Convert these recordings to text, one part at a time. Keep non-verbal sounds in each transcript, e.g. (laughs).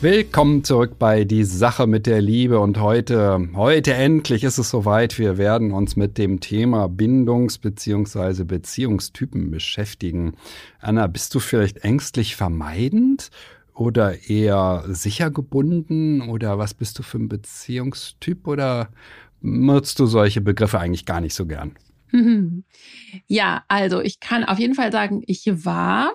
Willkommen zurück bei Die Sache mit der Liebe und heute, heute endlich ist es soweit. Wir werden uns mit dem Thema Bindungs- bzw. Beziehungstypen beschäftigen. Anna, bist du vielleicht ängstlich vermeidend oder eher sicher gebunden oder was bist du für ein Beziehungstyp oder nutzt du solche Begriffe eigentlich gar nicht so gern? (laughs) Ja, also ich kann auf jeden Fall sagen, ich war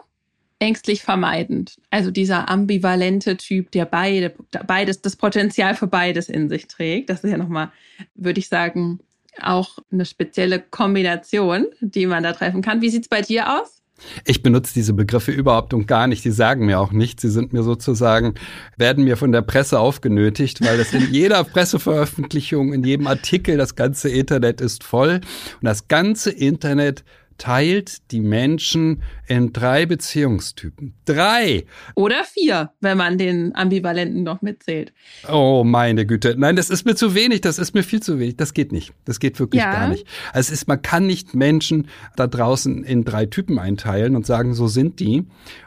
ängstlich vermeidend. Also dieser ambivalente Typ, der beide, beides, das Potenzial für beides in sich trägt. Das ist ja nochmal, würde ich sagen, auch eine spezielle Kombination, die man da treffen kann. Wie sieht es bei dir aus? Ich benutze diese Begriffe überhaupt und gar nicht. Die sagen mir auch nichts. Sie sind mir sozusagen, werden mir von der Presse aufgenötigt, weil das in jeder (laughs) Presseveröffentlichung, in jedem Artikel, das ganze Internet ist voll. Und das ganze Internet teilt die Menschen in drei Beziehungstypen. Drei! Oder vier, wenn man den Ambivalenten noch mitzählt. Oh, meine Güte. Nein, das ist mir zu wenig, das ist mir viel zu wenig. Das geht nicht. Das geht wirklich ja. gar nicht. Also es ist, man kann nicht Menschen da draußen in drei Typen einteilen und sagen, so sind die.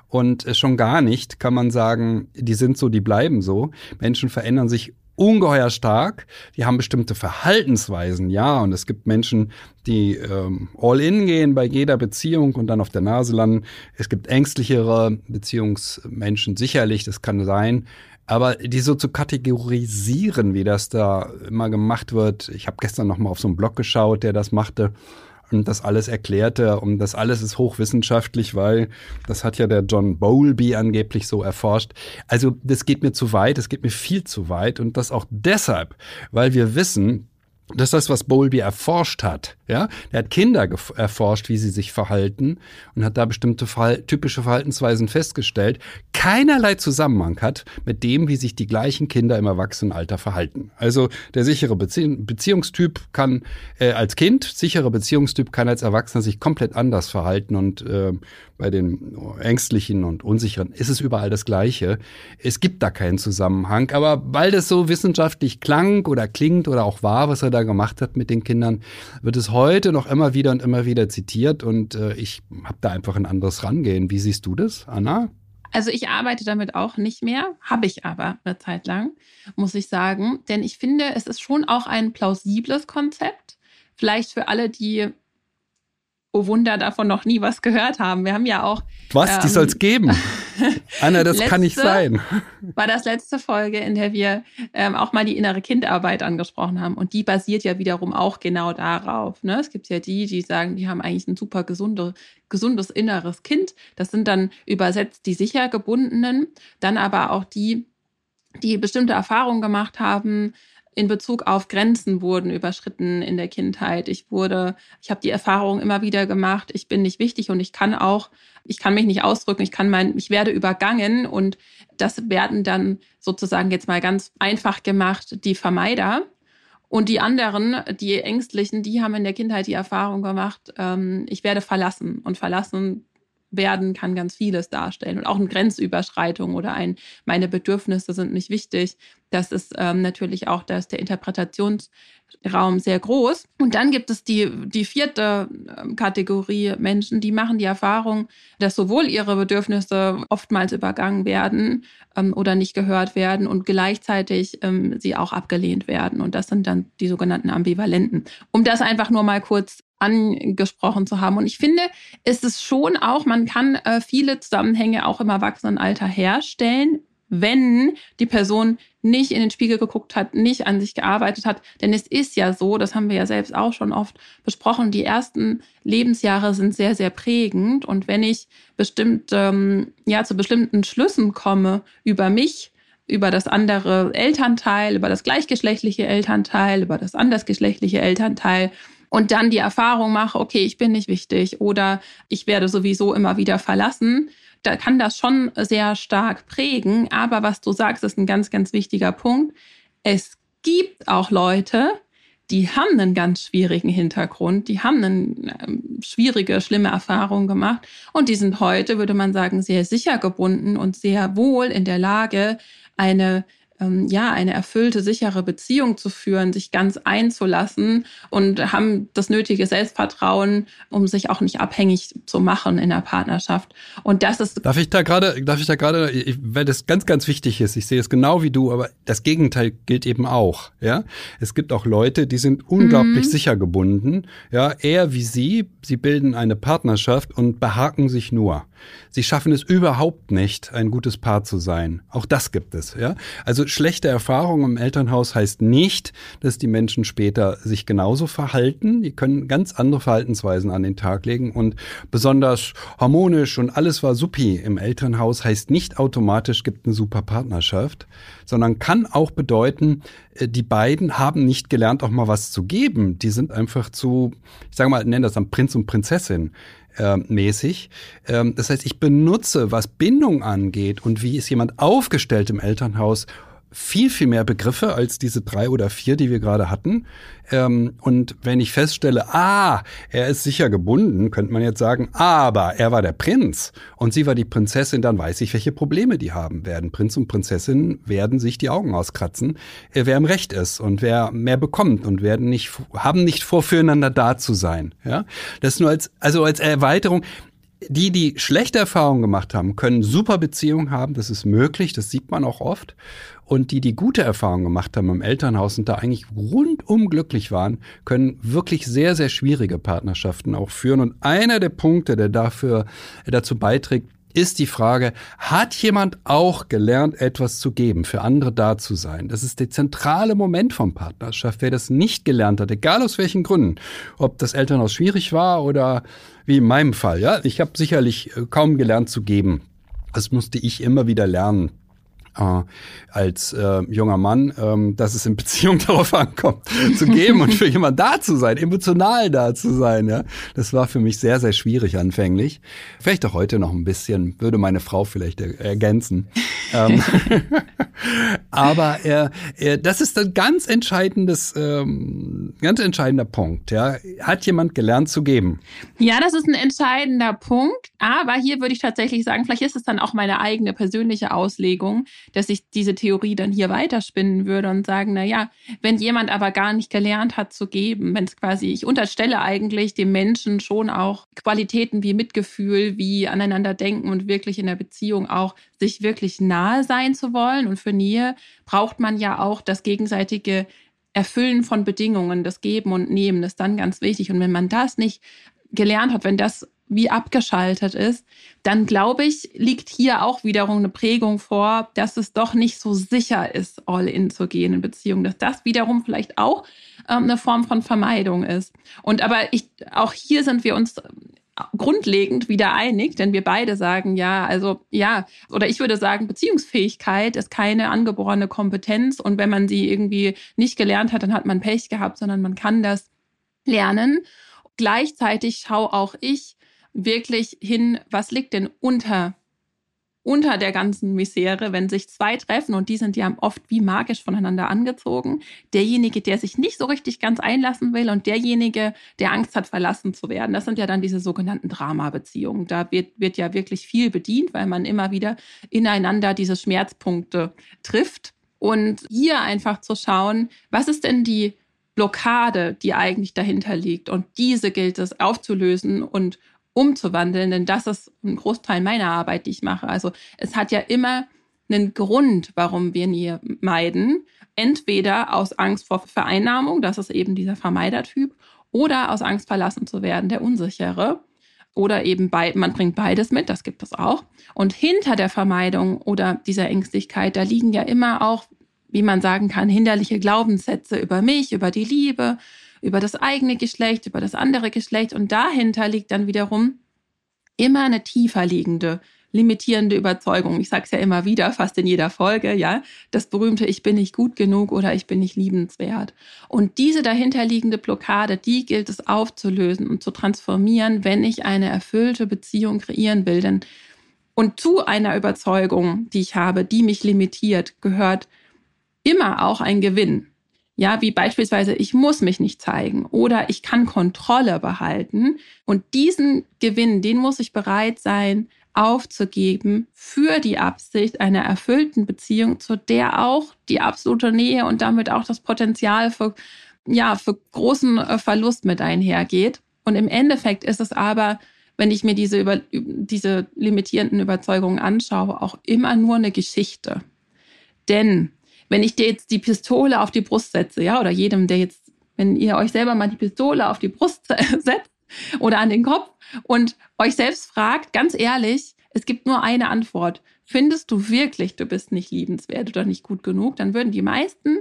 Und schon gar nicht kann man sagen, die sind so, die bleiben so. Menschen verändern sich ungeheuer stark. Die haben bestimmte Verhaltensweisen, ja. Und es gibt Menschen, die ähm, all in gehen bei jeder Beziehung und dann auf der Nase landen. Es gibt ängstlichere Beziehungsmenschen, sicherlich, das kann sein. Aber die so zu kategorisieren, wie das da immer gemacht wird. Ich habe gestern noch mal auf so einen Blog geschaut, der das machte und das alles erklärte. Und das alles ist hochwissenschaftlich, weil das hat ja der John Bowlby angeblich so erforscht. Also das geht mir zu weit, es geht mir viel zu weit. Und das auch deshalb, weil wir wissen, das ist das, was Bowlby erforscht hat. Ja, er hat Kinder erforscht, wie sie sich verhalten und hat da bestimmte Verhal typische Verhaltensweisen festgestellt. Keinerlei Zusammenhang hat mit dem, wie sich die gleichen Kinder im Erwachsenenalter verhalten. Also der sichere Bezie Beziehungstyp kann äh, als Kind, sichere Beziehungstyp kann als Erwachsener sich komplett anders verhalten und äh, bei den Ängstlichen und Unsicheren ist es überall das Gleiche. Es gibt da keinen Zusammenhang, aber weil das so wissenschaftlich klang oder klingt oder auch war, was er da gemacht hat mit den Kindern, wird es heute noch immer wieder und immer wieder zitiert und äh, ich habe da einfach ein anderes Rangehen. Wie siehst du das, Anna? Also ich arbeite damit auch nicht mehr, habe ich aber eine Zeit lang, muss ich sagen. Denn ich finde, es ist schon auch ein plausibles Konzept. Vielleicht für alle, die oh Wunder, davon noch nie was gehört haben. Wir haben ja auch. Was? Ähm, die soll es geben. (laughs) Anna, das kann nicht sein. War das letzte Folge, in der wir ähm, auch mal die innere Kindarbeit angesprochen haben. Und die basiert ja wiederum auch genau darauf. Ne? Es gibt ja die, die sagen, die haben eigentlich ein super gesunde, gesundes inneres Kind. Das sind dann übersetzt die sicher gebundenen. Dann aber auch die, die bestimmte Erfahrungen gemacht haben, in Bezug auf Grenzen wurden überschritten in der Kindheit. Ich wurde, ich habe die Erfahrung immer wieder gemacht, ich bin nicht wichtig und ich kann auch, ich kann mich nicht ausdrücken, ich kann mein, ich werde übergangen und das werden dann sozusagen jetzt mal ganz einfach gemacht die Vermeider. Und die anderen, die Ängstlichen, die haben in der Kindheit die Erfahrung gemacht, ähm, ich werde verlassen. Und verlassen werden kann ganz vieles darstellen und auch eine Grenzüberschreitung oder ein, meine Bedürfnisse sind nicht wichtig. Das ist ähm, natürlich auch, da der Interpretationsraum sehr groß. Und dann gibt es die, die vierte ähm, Kategorie Menschen, die machen die Erfahrung, dass sowohl ihre Bedürfnisse oftmals übergangen werden ähm, oder nicht gehört werden und gleichzeitig ähm, sie auch abgelehnt werden. Und das sind dann die sogenannten Ambivalenten. Um das einfach nur mal kurz angesprochen zu haben. Und ich finde, es ist schon auch, man kann äh, viele Zusammenhänge auch im Erwachsenenalter herstellen, wenn die Person nicht in den Spiegel geguckt hat, nicht an sich gearbeitet hat. Denn es ist ja so, das haben wir ja selbst auch schon oft besprochen, die ersten Lebensjahre sind sehr, sehr prägend. Und wenn ich bestimmt, ähm, ja, zu bestimmten Schlüssen komme über mich, über das andere Elternteil, über das gleichgeschlechtliche Elternteil, über das andersgeschlechtliche Elternteil, und dann die Erfahrung mache, okay, ich bin nicht wichtig oder ich werde sowieso immer wieder verlassen, da kann das schon sehr stark prägen. Aber was du sagst, ist ein ganz, ganz wichtiger Punkt. Es gibt auch Leute, die haben einen ganz schwierigen Hintergrund, die haben eine äh, schwierige, schlimme Erfahrung gemacht und die sind heute, würde man sagen, sehr sicher gebunden und sehr wohl in der Lage, eine ähm, ja, eine erfüllte, sichere Beziehung zu führen, sich ganz einzulassen und haben das nötige Selbstvertrauen, um sich auch nicht abhängig zu machen in der Partnerschaft. Und das ist. Darf ich da gerade, darf ich da gerade, weil das ganz, ganz wichtig ist, ich sehe es genau wie du, aber das Gegenteil gilt eben auch, ja. Es gibt auch Leute, die sind unglaublich mhm. sicher gebunden, ja, eher wie sie, sie bilden eine Partnerschaft und behaken sich nur. Sie schaffen es überhaupt nicht, ein gutes Paar zu sein. Auch das gibt es, ja. Also schlechte Erfahrungen im Elternhaus heißt nicht, dass die Menschen später sich genauso verhalten. Die können ganz andere Verhaltensweisen an den Tag legen und besonders harmonisch und alles war supi im Elternhaus heißt nicht automatisch gibt eine super Partnerschaft, sondern kann auch bedeuten, äh, die beiden haben nicht gelernt, auch mal was zu geben. Die sind einfach zu, ich sage mal, nennen das dann Prinz und Prinzessin äh, mäßig. Ähm, das heißt, ich benutze, was Bindung angeht und wie ist jemand aufgestellt im Elternhaus, viel, viel mehr Begriffe als diese drei oder vier, die wir gerade hatten. Ähm, und wenn ich feststelle, ah, er ist sicher gebunden, könnte man jetzt sagen, aber er war der Prinz und sie war die Prinzessin, dann weiß ich, welche Probleme die haben werden. Prinz und Prinzessin werden sich die Augen auskratzen, äh, wer im Recht ist und wer mehr bekommt und werden nicht, haben nicht vor, füreinander da zu sein. Ja, das nur als, also als Erweiterung die, die schlechte Erfahrungen gemacht haben, können super Beziehungen haben. Das ist möglich. Das sieht man auch oft. Und die, die gute Erfahrungen gemacht haben im Elternhaus und da eigentlich rundum glücklich waren, können wirklich sehr, sehr schwierige Partnerschaften auch führen. Und einer der Punkte, der dafür, dazu beiträgt, ist die Frage, hat jemand auch gelernt, etwas zu geben, für andere da zu sein? Das ist der zentrale Moment von Partnerschaft. Wer das nicht gelernt hat, egal aus welchen Gründen, ob das Elternhaus schwierig war oder wie in meinem Fall, ja, ich habe sicherlich äh, kaum gelernt zu geben. Das musste ich immer wieder lernen äh, als äh, junger Mann, ähm, dass es in Beziehung (laughs) darauf ankommt, zu geben und für jemanden da zu sein, emotional da zu sein. Ja, das war für mich sehr, sehr schwierig anfänglich. Vielleicht auch heute noch ein bisschen, würde meine Frau vielleicht er ergänzen. ähm, (laughs) aber äh, äh, das ist ein ganz entscheidendes, ähm, ganz entscheidender Punkt. Ja, hat jemand gelernt zu geben? Ja, das ist ein entscheidender Punkt. Aber hier würde ich tatsächlich sagen, vielleicht ist es dann auch meine eigene persönliche Auslegung dass ich diese Theorie dann hier weiterspinnen würde und sagen, na ja, wenn jemand aber gar nicht gelernt hat zu geben, wenn es quasi, ich unterstelle eigentlich dem Menschen schon auch Qualitäten wie Mitgefühl, wie aneinander denken und wirklich in der Beziehung auch sich wirklich nahe sein zu wollen. Und für Nähe braucht man ja auch das gegenseitige Erfüllen von Bedingungen, das Geben und Nehmen, das ist dann ganz wichtig. Und wenn man das nicht gelernt hat, wenn das wie abgeschaltet ist, dann glaube ich, liegt hier auch wiederum eine Prägung vor, dass es doch nicht so sicher ist, all in zu gehen in Beziehungen, dass das wiederum vielleicht auch ähm, eine Form von Vermeidung ist. Und aber ich, auch hier sind wir uns grundlegend wieder einig, denn wir beide sagen ja, also ja, oder ich würde sagen, Beziehungsfähigkeit ist keine angeborene Kompetenz und wenn man sie irgendwie nicht gelernt hat, dann hat man Pech gehabt, sondern man kann das lernen. Gleichzeitig schaue auch ich wirklich hin, was liegt denn unter unter der ganzen Misere, wenn sich zwei treffen und die sind ja oft wie magisch voneinander angezogen. Derjenige, der sich nicht so richtig ganz einlassen will und derjenige, der Angst hat, verlassen zu werden. Das sind ja dann diese sogenannten Drama-Beziehungen. Da wird, wird ja wirklich viel bedient, weil man immer wieder ineinander diese Schmerzpunkte trifft. Und hier einfach zu schauen, was ist denn die Blockade, die eigentlich dahinter liegt? Und diese gilt es aufzulösen und umzuwandeln, denn das ist ein Großteil meiner Arbeit, die ich mache. Also es hat ja immer einen Grund, warum wir nie meiden. Entweder aus Angst vor Vereinnahmung, das ist eben dieser Vermeidertyp, oder aus Angst verlassen zu werden, der Unsichere. Oder eben bei, man bringt beides mit, das gibt es auch. Und hinter der Vermeidung oder dieser Ängstlichkeit, da liegen ja immer auch, wie man sagen kann, hinderliche Glaubenssätze über mich, über die Liebe, über das eigene Geschlecht, über das andere Geschlecht und dahinter liegt dann wiederum immer eine tiefer liegende limitierende Überzeugung. Ich sage es ja immer wieder, fast in jeder Folge, ja, das berühmte Ich bin nicht gut genug oder ich bin nicht liebenswert. Und diese dahinterliegende Blockade, die gilt es aufzulösen und zu transformieren, wenn ich eine erfüllte Beziehung kreieren will. Denn und zu einer Überzeugung, die ich habe, die mich limitiert, gehört immer auch ein Gewinn. Ja, wie beispielsweise, ich muss mich nicht zeigen oder ich kann Kontrolle behalten. Und diesen Gewinn, den muss ich bereit sein, aufzugeben für die Absicht einer erfüllten Beziehung, zu der auch die absolute Nähe und damit auch das Potenzial für, ja, für großen äh, Verlust mit einhergeht. Und im Endeffekt ist es aber, wenn ich mir diese, über, diese limitierenden Überzeugungen anschaue, auch immer nur eine Geschichte. Denn wenn ich dir jetzt die Pistole auf die Brust setze, ja, oder jedem, der jetzt, wenn ihr euch selber mal die Pistole auf die Brust (laughs) setzt oder an den Kopf und euch selbst fragt, ganz ehrlich, es gibt nur eine Antwort. Findest du wirklich, du bist nicht liebenswert oder nicht gut genug? Dann würden die meisten,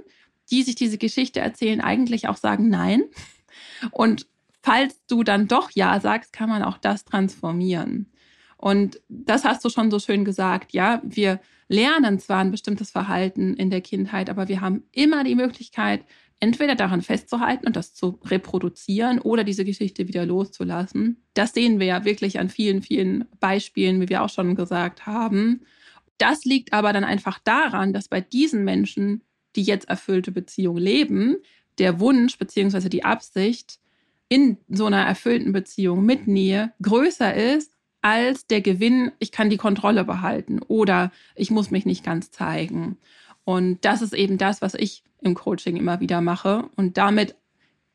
die sich diese Geschichte erzählen, eigentlich auch sagen Nein. Und falls du dann doch Ja sagst, kann man auch das transformieren. Und das hast du schon so schön gesagt, ja. Wir lernen zwar ein bestimmtes Verhalten in der Kindheit, aber wir haben immer die Möglichkeit, entweder daran festzuhalten und das zu reproduzieren oder diese Geschichte wieder loszulassen. Das sehen wir ja wirklich an vielen, vielen Beispielen, wie wir auch schon gesagt haben. Das liegt aber dann einfach daran, dass bei diesen Menschen, die jetzt erfüllte Beziehung leben, der Wunsch bzw. die Absicht in so einer erfüllten Beziehung mit Nähe größer ist als der Gewinn, ich kann die Kontrolle behalten oder ich muss mich nicht ganz zeigen. Und das ist eben das, was ich im Coaching immer wieder mache. Und damit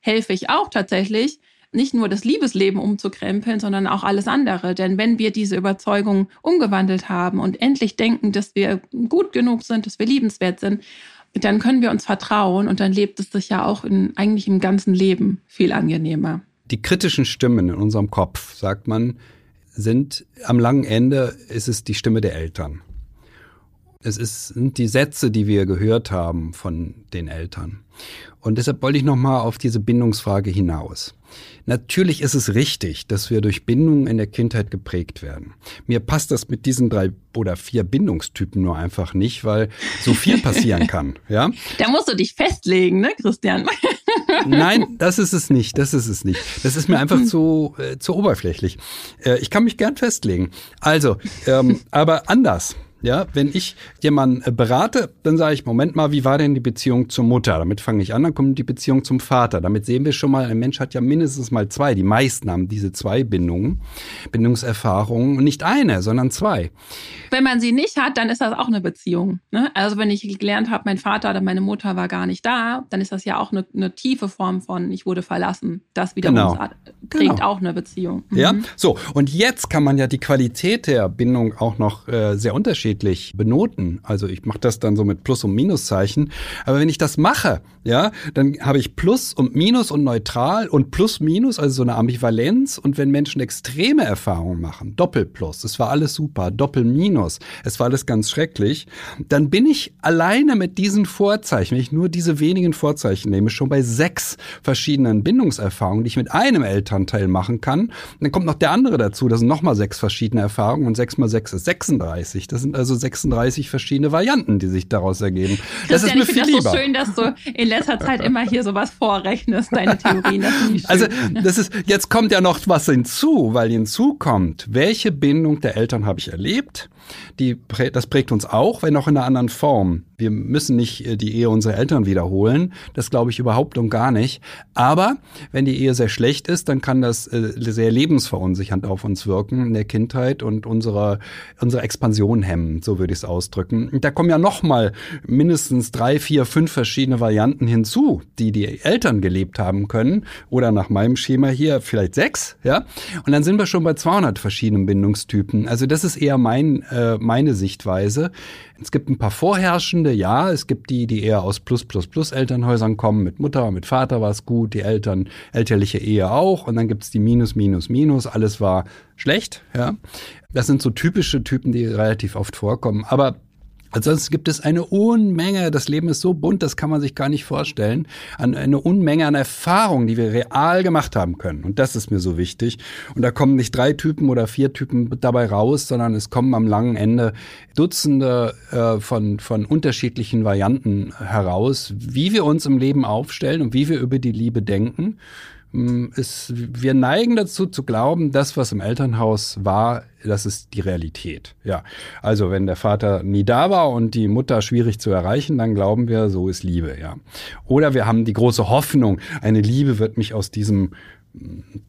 helfe ich auch tatsächlich, nicht nur das Liebesleben umzukrempeln, sondern auch alles andere. Denn wenn wir diese Überzeugung umgewandelt haben und endlich denken, dass wir gut genug sind, dass wir liebenswert sind, dann können wir uns vertrauen und dann lebt es sich ja auch in, eigentlich im ganzen Leben viel angenehmer. Die kritischen Stimmen in unserem Kopf, sagt man, sind am langen Ende ist es die Stimme der Eltern. Es ist, sind die Sätze, die wir gehört haben von den Eltern. Und deshalb wollte ich nochmal auf diese Bindungsfrage hinaus. Natürlich ist es richtig, dass wir durch Bindungen in der Kindheit geprägt werden. Mir passt das mit diesen drei oder vier Bindungstypen nur einfach nicht, weil so viel (laughs) passieren kann. Ja? Da musst du dich festlegen, ne, Christian? (laughs) Nein, das ist es nicht. Das ist es nicht. Das ist mir einfach zu, äh, zu oberflächlich. Äh, ich kann mich gern festlegen. Also, ähm, aber anders. Ja, wenn ich jemanden äh, berate, dann sage ich, Moment mal, wie war denn die Beziehung zur Mutter? Damit fange ich an, dann kommt die Beziehung zum Vater. Damit sehen wir schon mal, ein Mensch hat ja mindestens mal zwei. Die meisten haben diese zwei Bindungen, Bindungserfahrungen. Und nicht eine, sondern zwei. Wenn man sie nicht hat, dann ist das auch eine Beziehung. Ne? Also wenn ich gelernt habe, mein Vater oder meine Mutter war gar nicht da, dann ist das ja auch eine, eine tiefe Form von, ich wurde verlassen. Das wiederum genau. prägt genau. auch eine Beziehung. Mhm. Ja, so. Und jetzt kann man ja die Qualität der Bindung auch noch äh, sehr unterschiedlich unterschiedlich benoten. Also ich mache das dann so mit Plus- und Minuszeichen. Aber wenn ich das mache, ja, dann habe ich Plus und Minus und neutral und Plus, Minus, also so eine Ambivalenz. Und wenn Menschen extreme Erfahrungen machen, Doppelplus, es war alles super, Doppelminus, es war alles ganz schrecklich, dann bin ich alleine mit diesen Vorzeichen, wenn ich nur diese wenigen Vorzeichen nehme, schon bei sechs verschiedenen Bindungserfahrungen, die ich mit einem Elternteil machen kann. Und dann kommt noch der andere dazu, das sind nochmal sechs verschiedene Erfahrungen und sechs mal sechs ist 36. Das sind also 36 verschiedene Varianten, die sich daraus ergeben. Das ist mir viel lieber. Das so schön, dass du in letzter Zeit immer hier sowas vorrechnest, deine Theorien. Das also das ist, jetzt kommt ja noch was hinzu, weil hinzu kommt, welche Bindung der Eltern habe ich erlebt? Die, das prägt uns auch, wenn auch in einer anderen Form. Wir müssen nicht äh, die Ehe unserer Eltern wiederholen. Das glaube ich überhaupt und gar nicht. Aber wenn die Ehe sehr schlecht ist, dann kann das äh, sehr lebensverunsichernd auf uns wirken in der Kindheit und unsere, unsere Expansion hemmen, so würde ich es ausdrücken. Da kommen ja noch mal mindestens drei, vier, fünf verschiedene Varianten hinzu, die die Eltern gelebt haben können. Oder nach meinem Schema hier vielleicht sechs, ja. Und dann sind wir schon bei 200 verschiedenen Bindungstypen. Also das ist eher mein, äh, meine Sichtweise. Es gibt ein paar vorherrschende, ja. Es gibt die, die eher aus Plus, Plus, Plus Elternhäusern kommen. Mit Mutter, mit Vater war es gut, die Eltern, elterliche Ehe auch. Und dann gibt es die Minus, Minus, Minus. Alles war schlecht, ja. Das sind so typische Typen, die relativ oft vorkommen. Aber Ansonsten gibt es eine Unmenge, das Leben ist so bunt, das kann man sich gar nicht vorstellen, an eine Unmenge an Erfahrungen, die wir real gemacht haben können. Und das ist mir so wichtig. Und da kommen nicht drei Typen oder vier Typen dabei raus, sondern es kommen am langen Ende Dutzende äh, von, von unterschiedlichen Varianten heraus, wie wir uns im Leben aufstellen und wie wir über die Liebe denken ist, wir neigen dazu zu glauben, das, was im Elternhaus war, das ist die Realität. Ja, also wenn der Vater nie da war und die Mutter schwierig zu erreichen, dann glauben wir, so ist Liebe. Ja, oder wir haben die große Hoffnung, eine Liebe wird mich aus diesem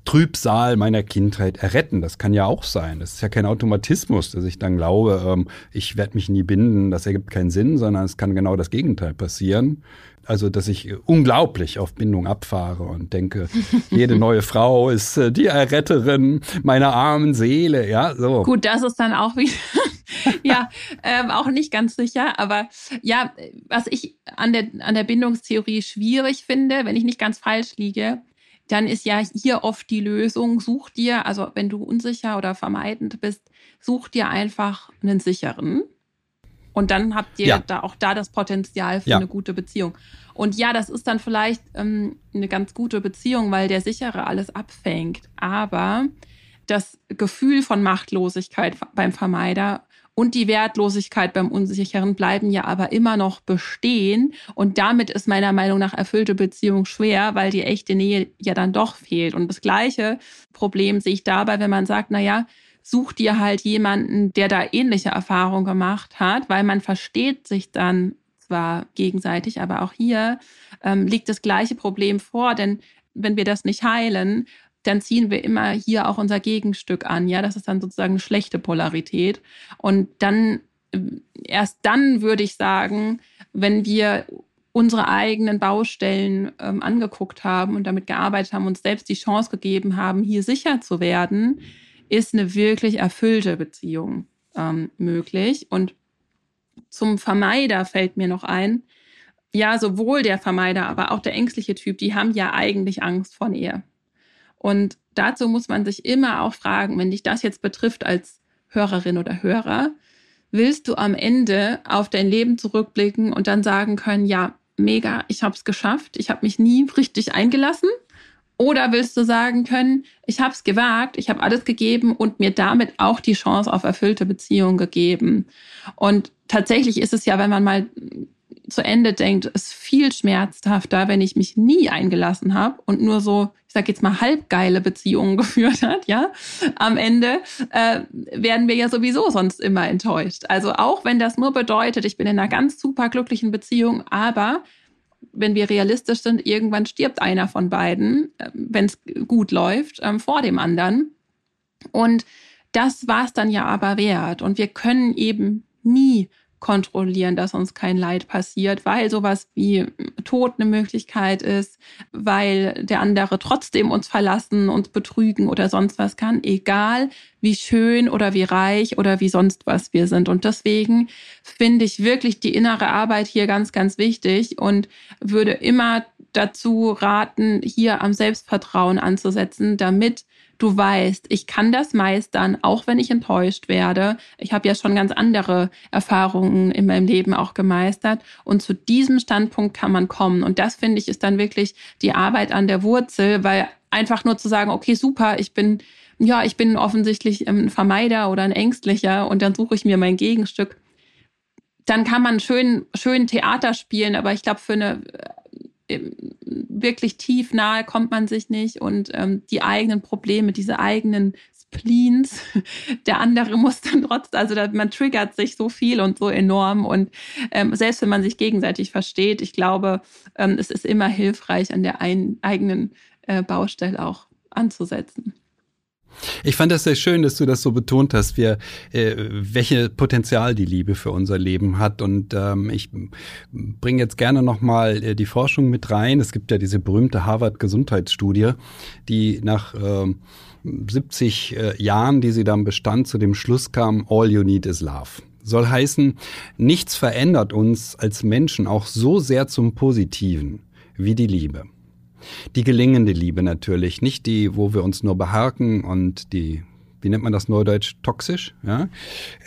Trübsal meiner Kindheit erretten. Das kann ja auch sein. Das ist ja kein Automatismus, dass ich dann glaube, ähm, ich werde mich nie binden, das ergibt keinen Sinn, sondern es kann genau das Gegenteil passieren. Also, dass ich unglaublich auf Bindung abfahre und denke, (laughs) jede neue Frau ist äh, die Erretterin meiner armen Seele. Ja, so. Gut, das ist dann auch wieder, (laughs) ja, ähm, auch nicht ganz sicher. Aber ja, was ich an der, an der Bindungstheorie schwierig finde, wenn ich nicht ganz falsch liege, dann ist ja hier oft die Lösung, such dir, also wenn du unsicher oder vermeidend bist, such dir einfach einen sicheren. Und dann habt ihr ja. da auch da das Potenzial für ja. eine gute Beziehung. Und ja, das ist dann vielleicht ähm, eine ganz gute Beziehung, weil der Sichere alles abfängt. Aber das Gefühl von Machtlosigkeit beim Vermeider und die Wertlosigkeit beim Unsicheren bleiben ja aber immer noch bestehen. Und damit ist meiner Meinung nach erfüllte Beziehung schwer, weil die echte Nähe ja dann doch fehlt. Und das gleiche Problem sehe ich dabei, wenn man sagt, na ja, such dir halt jemanden, der da ähnliche Erfahrungen gemacht hat, weil man versteht sich dann zwar gegenseitig, aber auch hier ähm, liegt das gleiche Problem vor, denn wenn wir das nicht heilen, dann ziehen wir immer hier auch unser Gegenstück an. Ja, das ist dann sozusagen schlechte Polarität. Und dann, äh, erst dann würde ich sagen, wenn wir unsere eigenen Baustellen ähm, angeguckt haben und damit gearbeitet haben, uns selbst die Chance gegeben haben, hier sicher zu werden, ist eine wirklich erfüllte Beziehung ähm, möglich. Und zum Vermeider fällt mir noch ein, ja, sowohl der Vermeider, aber auch der ängstliche Typ, die haben ja eigentlich Angst vor Nähe. Und dazu muss man sich immer auch fragen, wenn dich das jetzt betrifft als Hörerin oder Hörer, willst du am Ende auf dein Leben zurückblicken und dann sagen können, ja, mega, ich habe es geschafft, ich habe mich nie richtig eingelassen oder willst du sagen können, ich habe es gewagt, ich habe alles gegeben und mir damit auch die Chance auf erfüllte Beziehung gegeben? Und tatsächlich ist es ja, wenn man mal zu Ende denkt, ist viel schmerzhafter, wenn ich mich nie eingelassen habe und nur so, ich sage jetzt mal halbgeile Beziehungen (laughs) geführt hat, ja. Am Ende äh, werden wir ja sowieso sonst immer enttäuscht. Also auch wenn das nur bedeutet, ich bin in einer ganz super glücklichen Beziehung, aber wenn wir realistisch sind, irgendwann stirbt einer von beiden, äh, wenn es gut läuft, ähm, vor dem anderen. Und das war es dann ja aber wert. Und wir können eben nie kontrollieren, dass uns kein Leid passiert, weil sowas wie Tod eine Möglichkeit ist, weil der andere trotzdem uns verlassen, uns betrügen oder sonst was kann, egal wie schön oder wie reich oder wie sonst was wir sind. Und deswegen finde ich wirklich die innere Arbeit hier ganz, ganz wichtig und würde immer dazu raten, hier am Selbstvertrauen anzusetzen, damit du weißt, ich kann das meistern, auch wenn ich enttäuscht werde. Ich habe ja schon ganz andere Erfahrungen in meinem Leben auch gemeistert. Und zu diesem Standpunkt kann man kommen. Und das finde ich ist dann wirklich die Arbeit an der Wurzel, weil einfach nur zu sagen, okay, super, ich bin, ja, ich bin offensichtlich ein Vermeider oder ein Ängstlicher und dann suche ich mir mein Gegenstück. Dann kann man schön, schön Theater spielen, aber ich glaube, für eine wirklich tief nahe kommt man sich nicht und ähm, die eigenen Probleme, diese eigenen Spleens, (laughs) der andere muss dann trotzdem, also da, man triggert sich so viel und so enorm und ähm, selbst wenn man sich gegenseitig versteht, ich glaube, ähm, es ist immer hilfreich, an der ein, eigenen äh, Baustelle auch anzusetzen. Ich fand das sehr schön, dass du das so betont hast, wir, äh, welche Potenzial die Liebe für unser Leben hat. Und ähm, ich bringe jetzt gerne nochmal äh, die Forschung mit rein. Es gibt ja diese berühmte Harvard-Gesundheitsstudie, die nach äh, 70 äh, Jahren, die sie dann bestand, zu dem Schluss kam, all you need is love. Soll heißen, nichts verändert uns als Menschen auch so sehr zum Positiven wie die Liebe. Die gelingende Liebe natürlich, nicht die, wo wir uns nur beharken und die, wie nennt man das neudeutsch, toxisch, ja?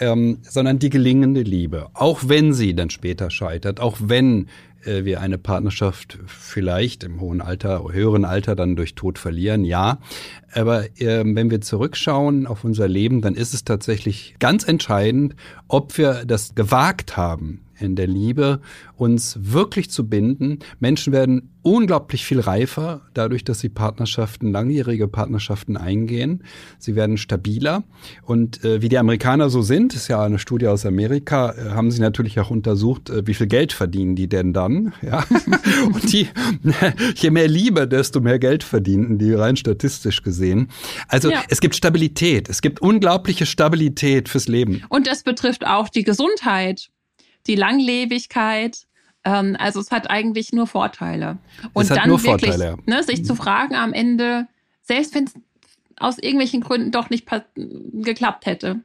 Ähm, sondern die gelingende Liebe. Auch wenn sie dann später scheitert, auch wenn äh, wir eine Partnerschaft vielleicht im hohen Alter, höheren Alter dann durch Tod verlieren, ja. Aber äh, wenn wir zurückschauen auf unser Leben, dann ist es tatsächlich ganz entscheidend, ob wir das gewagt haben, in der Liebe, uns wirklich zu binden. Menschen werden unglaublich viel reifer, dadurch, dass sie Partnerschaften, langjährige Partnerschaften eingehen. Sie werden stabiler. Und äh, wie die Amerikaner so sind, ist ja eine Studie aus Amerika, äh, haben sie natürlich auch untersucht, äh, wie viel Geld verdienen die denn dann. Ja? (laughs) Und die, (laughs) je mehr Liebe, desto mehr Geld verdienen die rein statistisch gesehen. Also ja. es gibt Stabilität, es gibt unglaubliche Stabilität fürs Leben. Und das betrifft auch die Gesundheit die Langlebigkeit. Ähm, also es hat eigentlich nur Vorteile. Und dann wirklich Vorteile, ne, sich zu fragen am Ende, selbst wenn es aus irgendwelchen Gründen doch nicht geklappt hätte,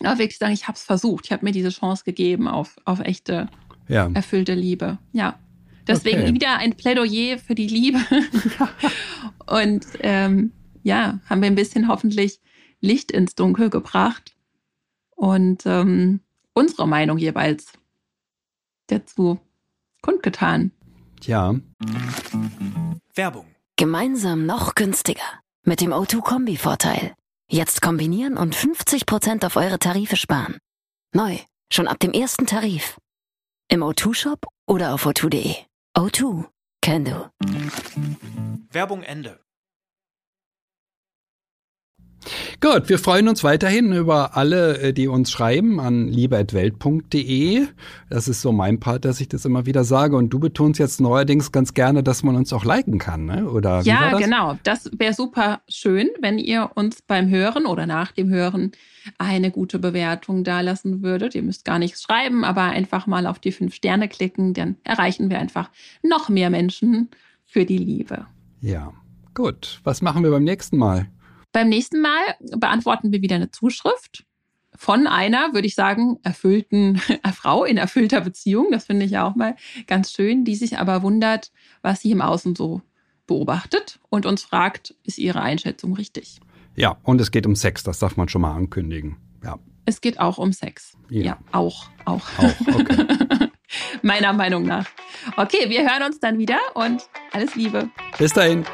aber wirklich sagen, ich habe es versucht, ich habe mir diese Chance gegeben auf, auf echte, ja. erfüllte Liebe. Ja. Deswegen okay. wieder ein Plädoyer für die Liebe. (laughs) Und ähm, ja, haben wir ein bisschen hoffentlich Licht ins Dunkel gebracht. Und ähm, unsere Meinung jeweils dazu kundgetan. Ja. Werbung. Gemeinsam noch günstiger. Mit dem O2-Kombi-Vorteil. Jetzt kombinieren und 50% auf eure Tarife sparen. Neu. Schon ab dem ersten Tarif. Im O2-Shop oder auf o2.de. O2. Can do. Werbung Ende. Gut, wir freuen uns weiterhin über alle, äh, die uns schreiben an liebeatwelt.de. Das ist so mein Part, dass ich das immer wieder sage. Und du betonst jetzt neuerdings ganz gerne, dass man uns auch liken kann, ne? oder? Ja, das? genau. Das wäre super schön, wenn ihr uns beim Hören oder nach dem Hören eine gute Bewertung dalassen würdet. Ihr müsst gar nichts schreiben, aber einfach mal auf die fünf Sterne klicken, dann erreichen wir einfach noch mehr Menschen für die Liebe. Ja, gut. Was machen wir beim nächsten Mal? Beim nächsten Mal beantworten wir wieder eine Zuschrift von einer, würde ich sagen, erfüllten (laughs) Frau in erfüllter Beziehung. Das finde ich ja auch mal ganz schön, die sich aber wundert, was sie im Außen so beobachtet und uns fragt, ist ihre Einschätzung richtig? Ja, und es geht um Sex, das darf man schon mal ankündigen. Ja. Es geht auch um Sex. Ja, ja auch, auch. Auch, okay. (laughs) Meiner Meinung nach. Okay, wir hören uns dann wieder und alles Liebe. Bis dahin.